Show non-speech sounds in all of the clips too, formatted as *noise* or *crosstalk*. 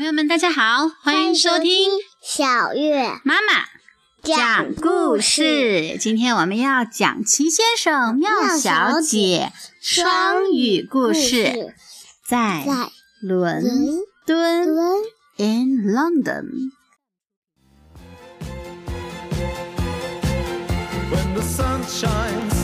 朋友们，大家好，欢迎收听小月妈妈讲故事。今天我们要讲齐先生、妙小姐双语故事，在在伦敦 in London。When the sun shines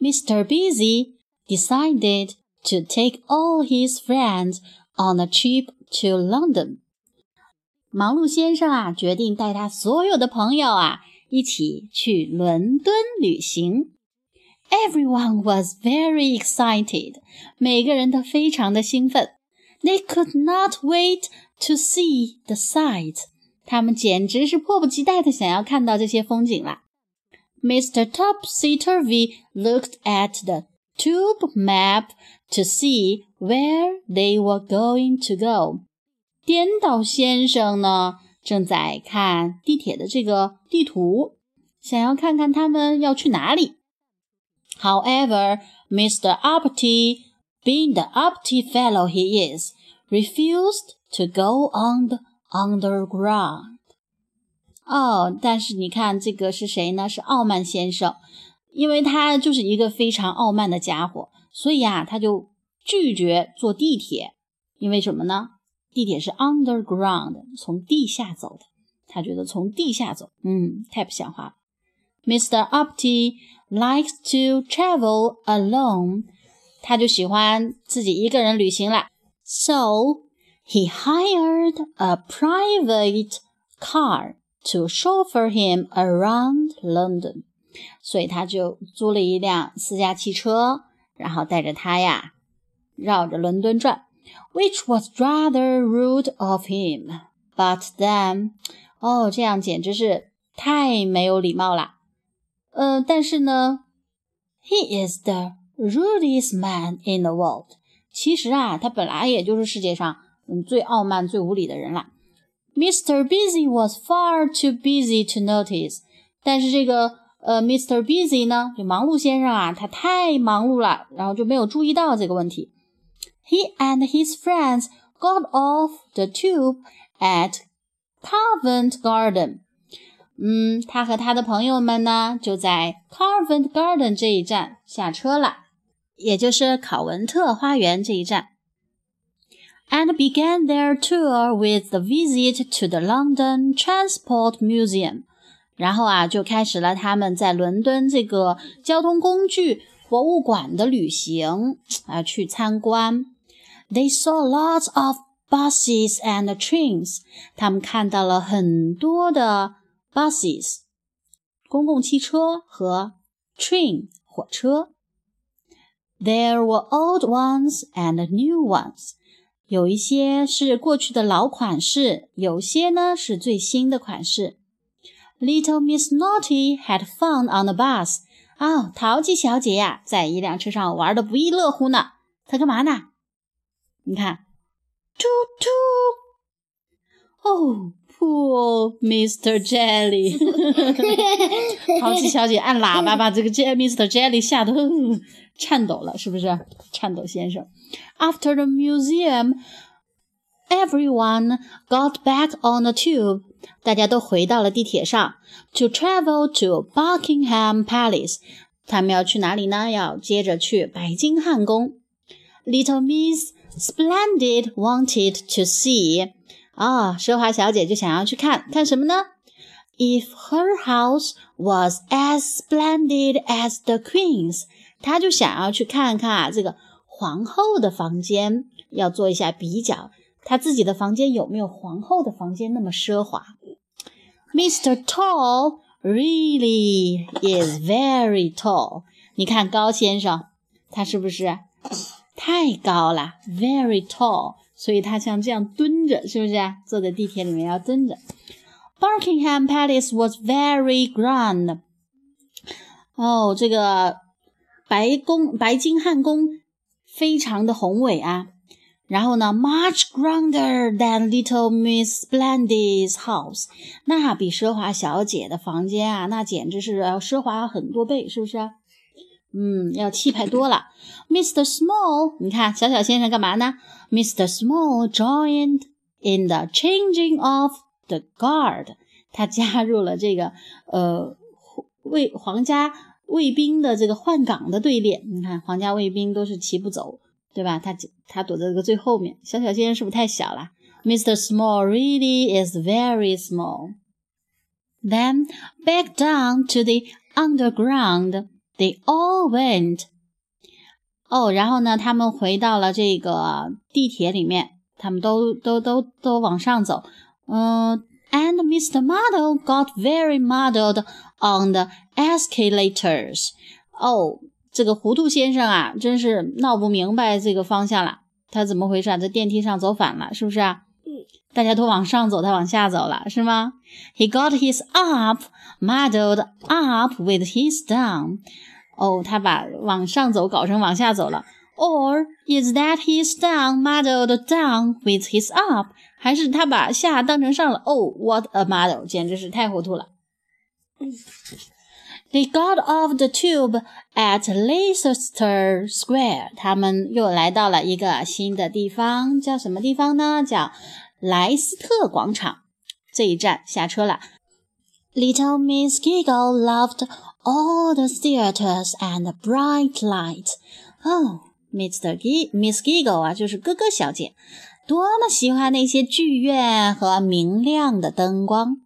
Mr. Busy decided to take all his friends on a trip to London. 忙碌先生啊，决定带他所有的朋友啊一起去伦敦旅行。Everyone was very excited，每个人都非常的兴奋。They could not wait to see the sights，他们简直是迫不及待的想要看到这些风景了。Mr. Topsy Turvy looked at the tube map to see where they were going to go. 颠倒先生呢，正在看地铁的这个地图，想要看看他们要去哪里。However, Mr. Uppity, being the uppity fellow he is, refused to go on the underground. 哦，但是你看这个是谁呢？是傲慢先生，因为他就是一个非常傲慢的家伙，所以啊，他就拒绝坐地铁。因为什么呢？地铁是 underground，从地下走的。他觉得从地下走，嗯，太不像话了。Mr. Uppity likes to travel alone，他就喜欢自己一个人旅行了。So he hired a private car to chauffeur him around London，所以他就租了一辆私家汽车，然后带着他呀绕着伦敦转。Which was rather rude of him, but then，哦，这样简直是太没有礼貌了。呃，但是呢，He is the rudest man in the world。其实啊，他本来也就是世界上嗯最傲慢、最无礼的人啦。Mr. Busy was far too busy to notice，但是这个呃，Mr. Busy 呢，就忙碌先生啊，他太忙碌了，然后就没有注意到这个问题。He and his friends got off the tube at Covent Garden。嗯，他和他的朋友们呢，就在 Covent Garden 这一站下车了，也就是考文特花园这一站。And began their tour with the visit to the London Transport Museum。然后啊，就开始了他们在伦敦这个交通工具博物馆的旅行啊，去参观。They saw lots of buses and trains。他们看到了很多的 buses 公共汽车和 train 火车。There were old ones and new ones。 有一些是过去的老款式，有些呢是最新的款式。Little Miss Naughty had fun on the bus。哦，淘气小姐呀，在一辆车上玩的不亦乐乎呢。她干嘛呢？你看，突突，哦，poor Mr. Jelly，*laughs* 淘气小姐按喇叭把这个 Mr. Jelly 吓得颤抖了，是不是？颤抖先生。After the museum, everyone got back on the tube. 大家都回到了地铁上，to travel to Buckingham Palace。他们要去哪里呢？要接着去白金汉宫。Little Miss Splendid wanted to see 啊，奢华小姐就想要去看看什么呢？If her house was as splendid as the Queen's， 他就想要去看看啊，这个皇后的房间，要做一下比较，她自己的房间有没有皇后的房间那么奢华？Mr. Tall really is very tall。你看高先生，他是不是太高了？Very tall，所以他像这样蹲着，是不是？坐在地铁里面要蹲着。Buckingham Palace was very grand。哦，这个白宫白金汉宫非常的宏伟啊。然后呢，much grander than little Miss Blendy's house，那比奢华小姐的房间啊，那简直是要奢华很多倍，是不是？嗯，要气派多了。Mr. Small，你看小小先生干嘛呢？Mr. Small joined in the changing of the guard，他加入了这个呃为皇家卫兵的这个换岗的队列。你看皇家卫兵都是齐步走，对吧？他他躲在这个最后面。小小先生是不是太小了？Mr. Small really is very small. Then back down to the underground. They all went. 哦，然后呢，他们回到了这个地铁里面，他们都都都都往上走。嗯、，and Mr. Muddle got very muddled on the escalators. 哦，这个糊涂先生啊，真是闹不明白这个方向了。他怎么回事啊？在电梯上走反了，是不是啊？嗯。大家都往上走，他往下走了，是吗？He got his up muddled up with his down. 哦，他把往上走搞成往下走了。Or is that his down muddled down with his up？还是他把下当成上了？哦、oh,，what a muddle！简直是太糊涂了。They got off the tube at Leicester Square。他们又来到了一个新的地方，叫什么地方呢？叫莱斯特广场。这一站下车了。Little Miss Giggle loved all the theaters and the bright lights. Oh, Mr. G Miss Giggle 啊，就是哥哥小姐，多么喜欢那些剧院和明亮的灯光。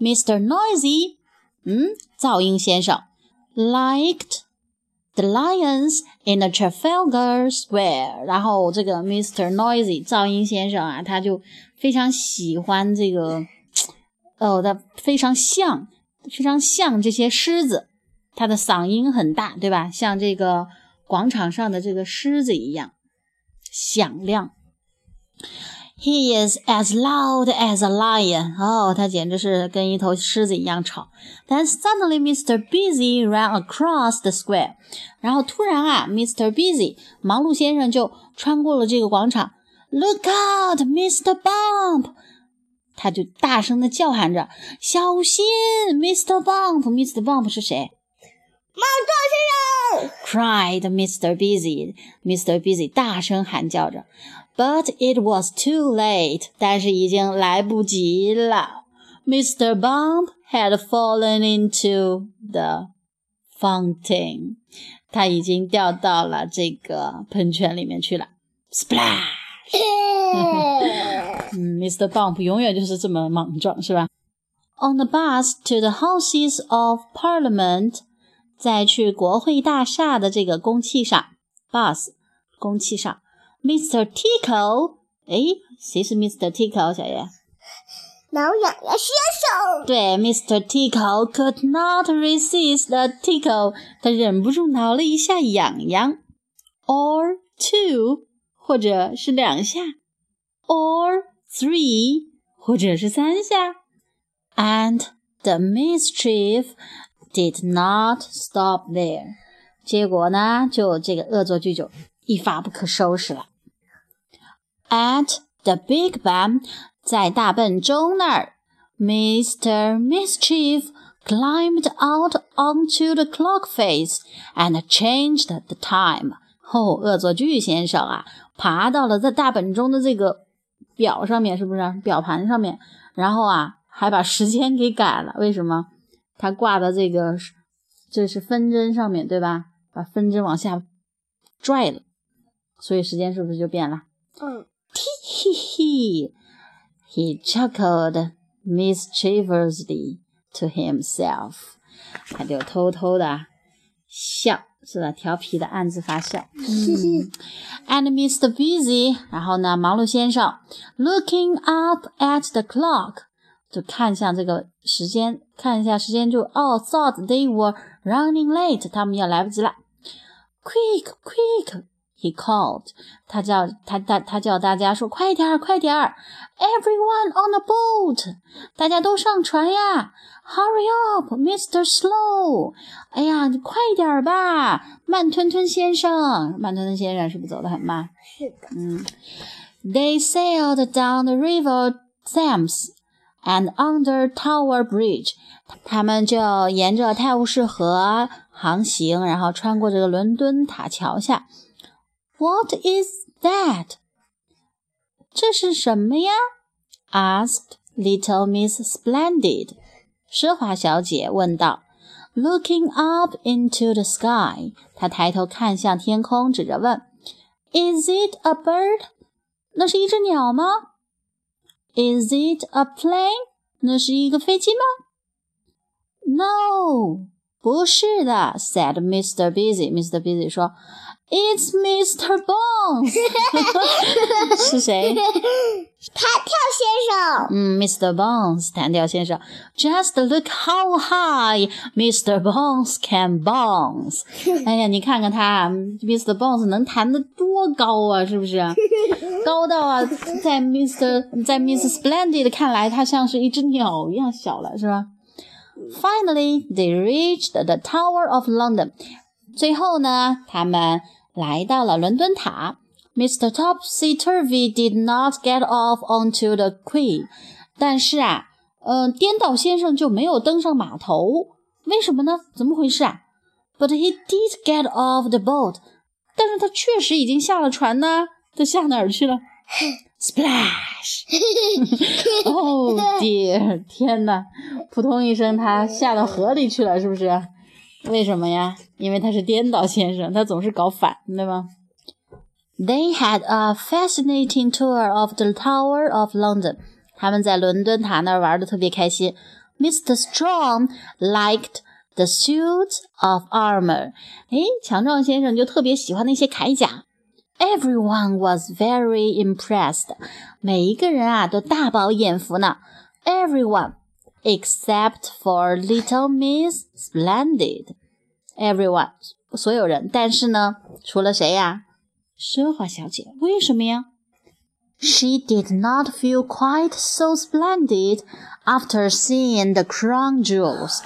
Mr. Noisy， 嗯，噪音先生，liked the lions in the Trafalgar Square。然后这个 Mr. Noisy 噪音先生啊，他就非常喜欢这个，哦，他非常像，非常像这些狮子。他的嗓音很大，对吧？像这个广场上的这个狮子一样响亮。He is as loud as a lion. 哦，他简直是跟一头狮子一样吵。Then suddenly Mr. Busy ran across the square. 然后突然啊，Mr. Busy 忙碌先生就穿过了这个广场。Look out, Mr. Bump! 他就大声的叫喊着：“小心，Mr. Bump！Mr. Bump 是谁？”猫撞先生！cried Mr. Busy. Mr. Busy 大声喊叫着 ，But it was too late. 但是已经来不及了。Mr. Bump had fallen into the fountain. 他已经掉到了这个喷泉里面去了。Splash! 嗯，Mr. Bump *laughs* 永远就是这么莽撞，是吧？On the bus to the Houses of Parliament. 在去国会大厦的这个公汽上，bus 公汽上 ，Mr. Tickle，哎，谁是 Mr. Tickle 小爷？挠痒痒先生。对，Mr. Tickle could not resist the tickle，他忍不住挠了一下痒痒，or two，或者是两下，or three，或者是三下，and the mischief。Did not stop there，结果呢，就这个恶作剧就一发不可收拾了。At the Big bang，在大笨钟那儿，Mr. Mischief climbed out onto the clock face and changed the time。哦，恶作剧先生啊，爬到了在大本钟的这个表上面，是不是表盘上面？然后啊，还把时间给改了。为什么？它挂在这个这是分针上面对吧？把分针往下拽了，所以时间是不是就变了？嗯。Tee hee he chuckled mischievously to himself，他就偷偷的笑，是吧？调皮的暗自发笑。嗯。And Mr. Busy，然后呢，忙碌先生，looking up at the clock。就看向这个时间，看一下时间就哦，thought they were running late，他们要来不及了。Quick, quick, He called，他叫他他他叫大家说快点儿快点儿，Everyone on the boat，大家都上船呀！Hurry up，Mr. Slow，哎呀，你快点儿吧，慢吞吞先生，慢吞吞先生是不是走得很慢？是的，嗯，They sailed down the river Thames and under Tower Bridge。他们就沿着泰晤士河航行，然后穿过这个伦敦塔桥下。What is that？这是什么呀？asked little Miss Splendid。奢华小姐问道。Looking up into the sky，她抬头看向天空，指着问：“Is it a bird？” 那是一只鸟吗？Is it a plane？那是一个飞机吗？No，不是的，said Mr. Busy。Mr. Busy 说 it's Mr. Bounce，是谁？弹跳先生。嗯，Mr. *laughs* *laughs* Bounce，弹跳先生。Just look how high Mr. Bounce can bounce。哎呀，你看看他，Mr. *laughs* Bounce 能弹得多高啊？是不是？高到啊，在 Mr. 在 Miss Splendid 看来，他像是一只鸟一样小了，是吧？Finally, they reached the Tower of London. 最后呢，他们来到了伦敦塔。Mr. Topsy Turvy did not get off onto the quay，但是啊，呃，颠倒先生就没有登上码头，为什么呢？怎么回事啊？But he did get off the boat，但是他确实已经下了船呢。他下哪儿去了？*laughs* Splash！*laughs* 哦、dear，天哪！扑通一声，他下到河里去了，是不是？为什么呀？因为他是颠倒先生，他总是搞反，对吗？They had a fascinating tour of the Tower of London. 他们在伦敦塔那儿玩的特别开心。Mr. Strong liked the suits of armor. 哎，强壮先生就特别喜欢那些铠甲。Everyone was very impressed. 每一个人啊都大饱眼福呢。Everyone except for little Miss Splendid. Everyone 所有人，但是呢，除了谁呀？奢华小姐，为什么呀？She did not feel quite so splendid after seeing the crown jewels.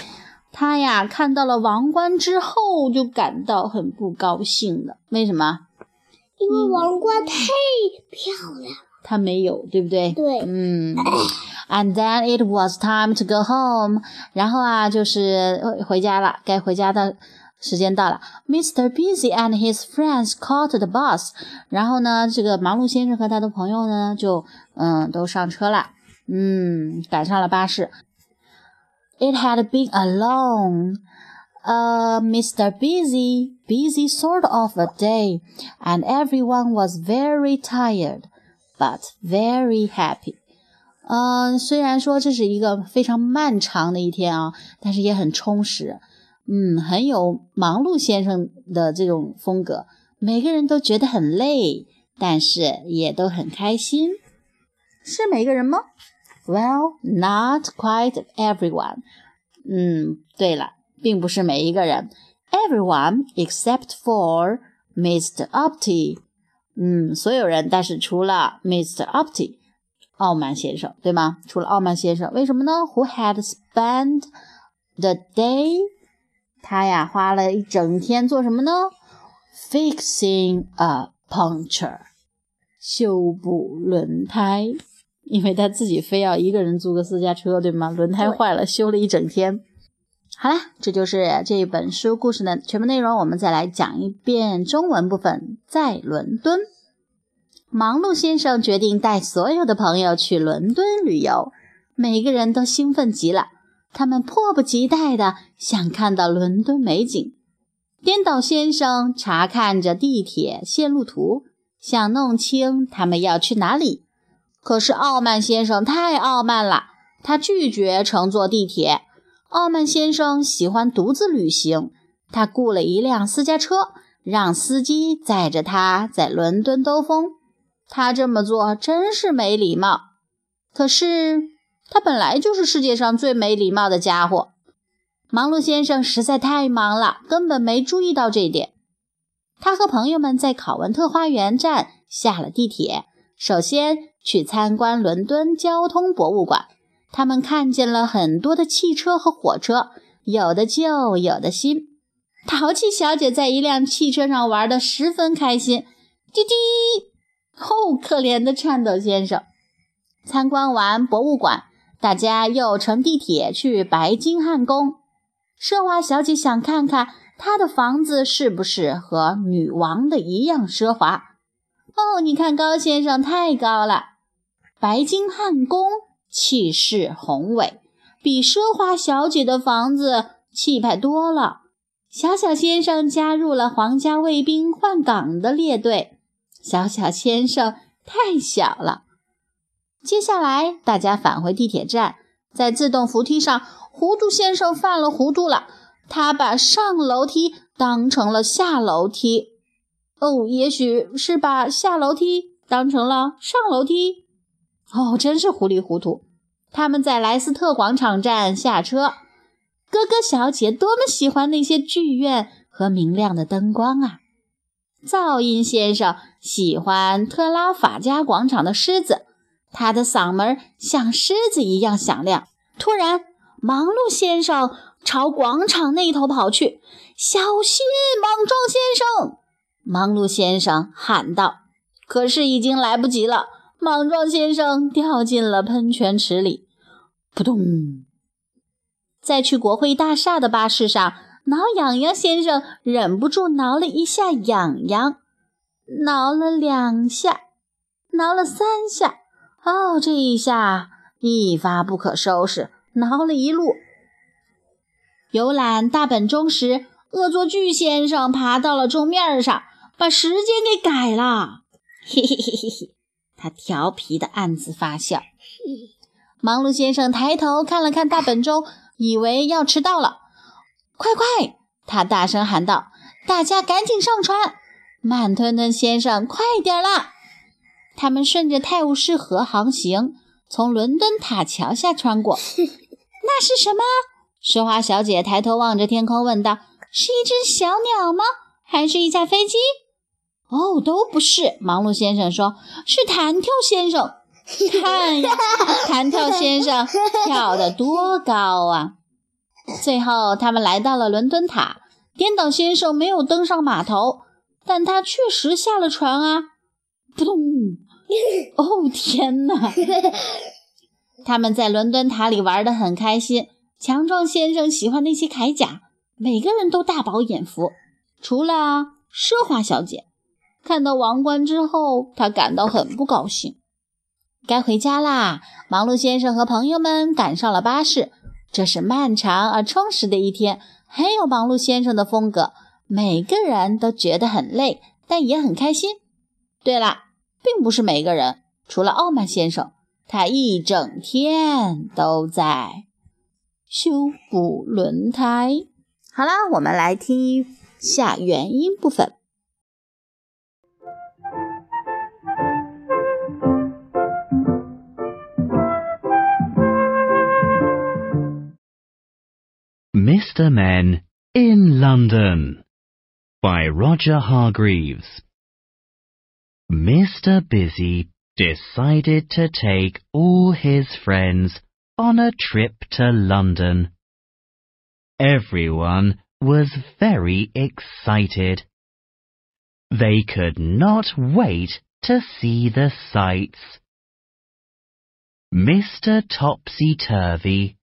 她呀，看到了王冠之后，就感到很不高兴了。为什么？因为王冠太漂亮 了。她没有，对不对？对嗯。And then it was time to go home. 然后啊，就是呃回家了，该回家的时间到了。Mr. Busy and his friends caught the bus. 然后呢，这个忙碌先生和他的朋友呢，就嗯都上车了，嗯，赶上了巴士。It had been a long, uh, Mr. Busy, busy sort of a day, and everyone was very tired, but very happy。嗯，虽然说这是一个非常漫长的一天啊，但是也很充实。嗯，很有忙碌先生的这种风格。每个人都觉得很累，但是也都很开心。是每个人吗？Well, not quite everyone。嗯，对了，并不是每一个人。Everyone except for Mr. Uppity. 嗯，所有人，但是除了 Mr. Upty，傲慢先生，对吗？除了傲慢先生，为什么呢？Who had spent the day 他呀花了一整天做什么呢？Fixing a puncture，修补轮胎，因为他自己非要一个人租个私家车，对吗？轮胎坏了，修了一整天。好啦，这就是这本书故事的全部内容。我们再来讲一遍中文部分。在伦敦，忙碌先生决定带所有的朋友去伦敦旅游，每个人都兴奋极了。他们迫不及待地想看到伦敦美景。颠倒先生查看着地铁线路图，想弄清他们要去哪里。可是傲慢先生太傲慢了，他拒绝乘坐地铁。傲慢先生喜欢独自旅行，他雇了一辆私家车，让司机载着他在伦敦兜风。他这么做真是没礼貌。可是。他本来就是世界上最没礼貌的家伙。忙碌先生实在太忙了，根本没注意到这点。他和朋友们在考文特花园站下了地铁，首先去参观伦敦交通博物馆。他们看见了很多的汽车和火车，有的旧，有的新。淘气小姐在一辆汽车上玩得十分开心。滴滴，哦，可怜的颤抖先生！参观完博物馆，大家又乘地铁去白金汉宫。奢华小姐想看看她的房子是不是和女王的一样奢华。哦，你看高先生太高了。白金汉宫气势宏伟，比奢华小姐的房子气派多了。小小先生加入了皇家卫兵换岗的列队。小小先生太小了。接下来，大家返回地铁站，在自动扶梯上，糊涂先生犯了糊涂了。他把上楼梯当成了下楼梯。哦，也许是把下楼梯当成了上楼梯。哦，真是糊里糊涂。他们在莱斯特广场站下车。哥哥小姐多么喜欢那些剧院和明亮的灯光啊！噪音先生喜欢特拉法加广场的狮子，他的嗓门像狮子一样响亮。突然，忙碌先生朝广场那头跑去，“小心，莽撞先生！”忙碌先生喊道。可是已经来不及了，莽撞先生掉进了喷泉池里，扑通！在去国会大厦的巴士上，挠痒痒先生忍不住挠了一下痒痒，挠了两下，挠了三下，哦，这一下一发不可收拾，挠了一路。游览大本钟时，恶作剧先生爬到了钟面上，把时间给改了。嘿嘿嘿嘿嘿，他调皮的暗自发笑。忙碌先生抬头看了看大本钟。以为要迟到了，快快！他大声喊道：“大家赶紧上船！”慢吞吞先生，快点啦！他们顺着泰晤士河航行，从伦敦塔桥下穿过。*laughs* 那是什么？奢华小姐抬头望着天空，问道：“是一只小鸟吗？还是一架飞机？”“哦，都不是。”忙碌先生说，“是弹跳先生。*laughs* ”看呀，弹跳先生跳得多高啊！最后，他们来到了伦敦塔。颠倒先生没有登上码头，但他确实下了船啊！扑通！哦，天哪！他们在伦敦塔里玩得很开心。强壮先生喜欢那些铠甲，每个人都大饱眼福，除了奢华小姐。看到王冠之后，他感到很不高兴。该回家啦！忙碌先生和朋友们赶上了巴士。这是漫长而充实的一天，很有忙碌先生的风格。每个人都觉得很累，但也很开心。对了，并不是每个人，除了傲慢先生，他一整天都在修补轮胎。好啦，我们来听一下原音部分。Mr. Men in London by Roger Hargreaves. Mr. Busy decided to take all his friends on a trip to London. Everyone was very excited. They could not wait to see the sights. Mr. Topsy Turvy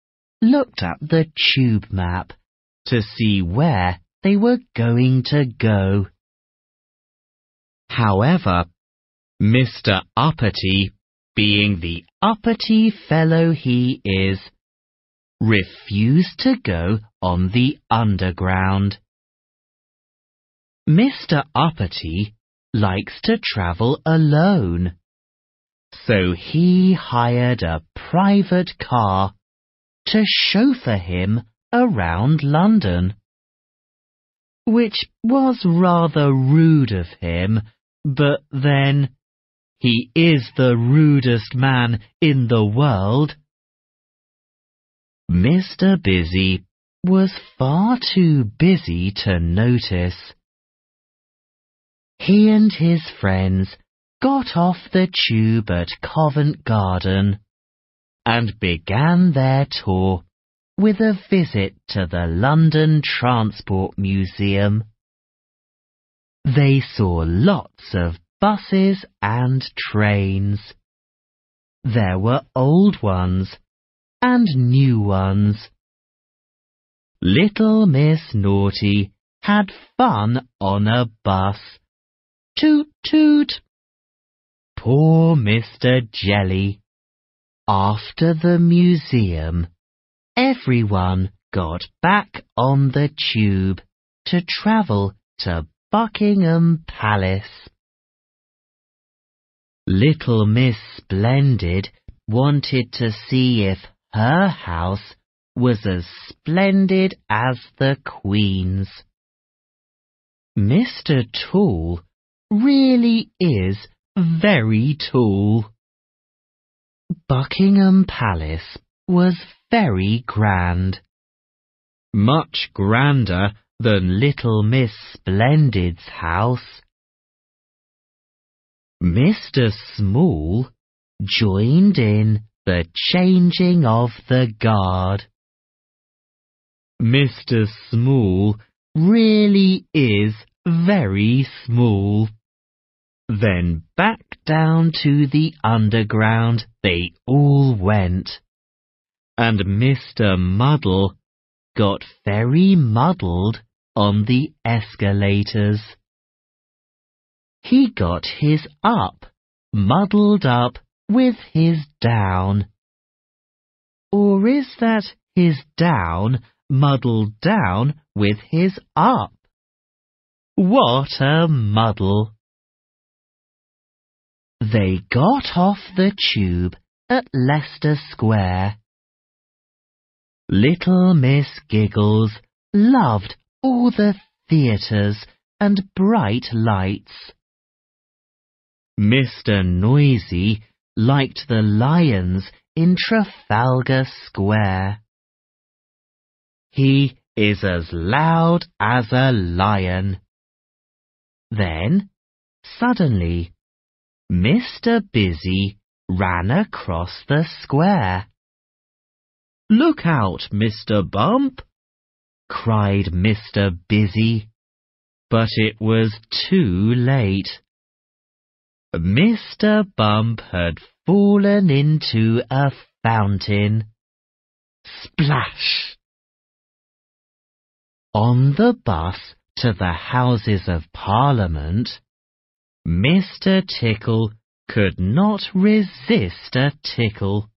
looked at the tube map to see where they were going to go. However, Mr. Uppity, being the uppity fellow he is, refused to go on the underground. Mr. Uppity likes to travel alone, so he hired a private car to chauffeur him around London. Which was rather rude of him, but then, he is the rudest man in the world. Mr. Busy was far too busy to notice. he and his friends got off the tube at Covent Garden and began their tour with a visit to the London Transport Museum. They saw lots of buses and trains. There were old ones and new ones. Little Miss Naughty had fun on a bus. Toot toot. Poor Mr. Jelly. After the museum, everyone got back on the tube to travel to Buckingham Palace. Little Miss Splendid wanted to see if her house was as splendid as the Queen's. Mr. Tall really is very tall. Buckingham Palace was very grand. Much grander than little Miss Splendid's house. Mr. Small joined in the changing of the guard. Mr. Small really is very small. Then back down to the underground they all went. And Mr. Muddle got very muddled on the escalators. He got his up muddled up with his down. Or is that his down muddled down with his up? What a muddle! They got off the tube at Leicester Square. Little Miss Giggles loved all the theatres and bright lights. Mr. Noisy liked the lions in Trafalgar Square. He is as loud as a lion. Then, suddenly, Mr. Busy ran across the square. Look out, Mr. Bump! cried Mr. Busy. But it was too late. Mr. Bump had fallen into a fountain. Splash! On the bus to the Houses of Parliament, Mr. Tickle could not resist a tickle,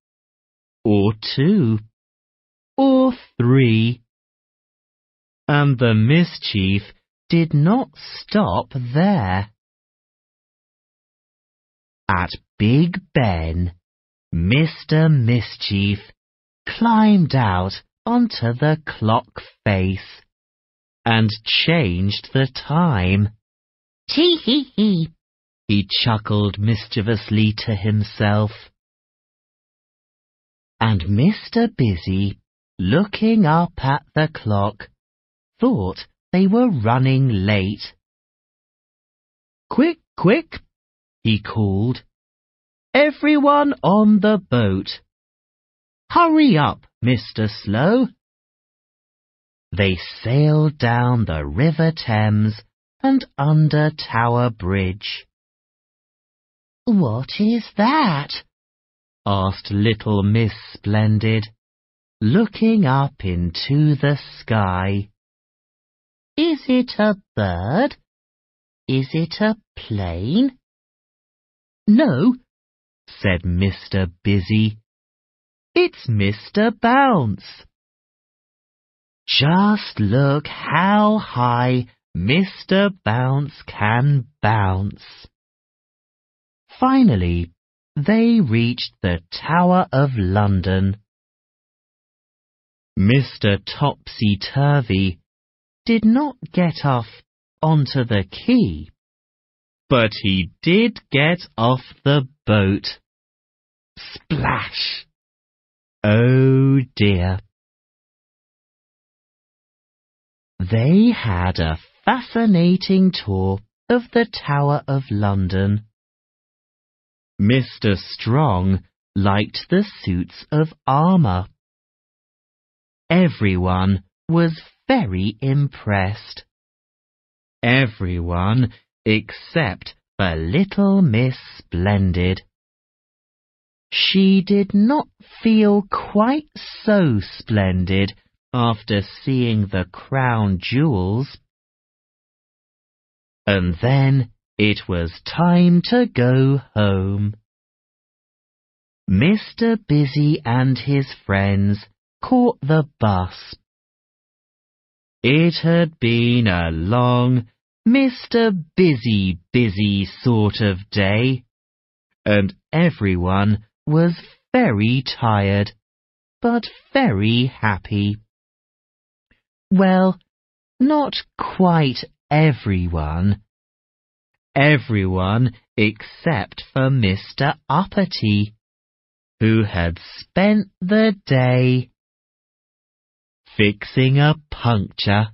or two, or three. And the mischief did not stop there. At Big Ben, Mr. Mischief climbed out onto the clock face and changed the time. Tee hee hee, he chuckled mischievously to himself. And Mr. Busy, looking up at the clock, thought they were running late. Quick, quick, he called. Everyone on the boat. Hurry up, Mr. Slow. They sailed down the River Thames and under Tower Bridge. What is that? asked little Miss Splendid, looking up into the sky. Is it a bird? Is it a plane? No, said Mr. Busy. It's Mr. Bounce. Just look how high Mr. Bounce can bounce. Finally, they reached the Tower of London. Mr. Topsy-Turvy did not get off onto the quay but he did get off the boat. Splash! Oh dear. They had a fascinating tour of the Tower of London. Mr. Strong liked the suits of armour. Everyone was very impressed. Everyone except for little Miss Splendid. She did not feel quite so splendid after seeing the crown jewels. And then it was time to go home. Mr. Busy and his friends caught the bus. It had been a long, Mr. Busy Busy sort of day, and everyone was very tired, but very happy. Well, not quite everyone. Everyone except for Mr. Uppity, who had spent the day fixing a puncture.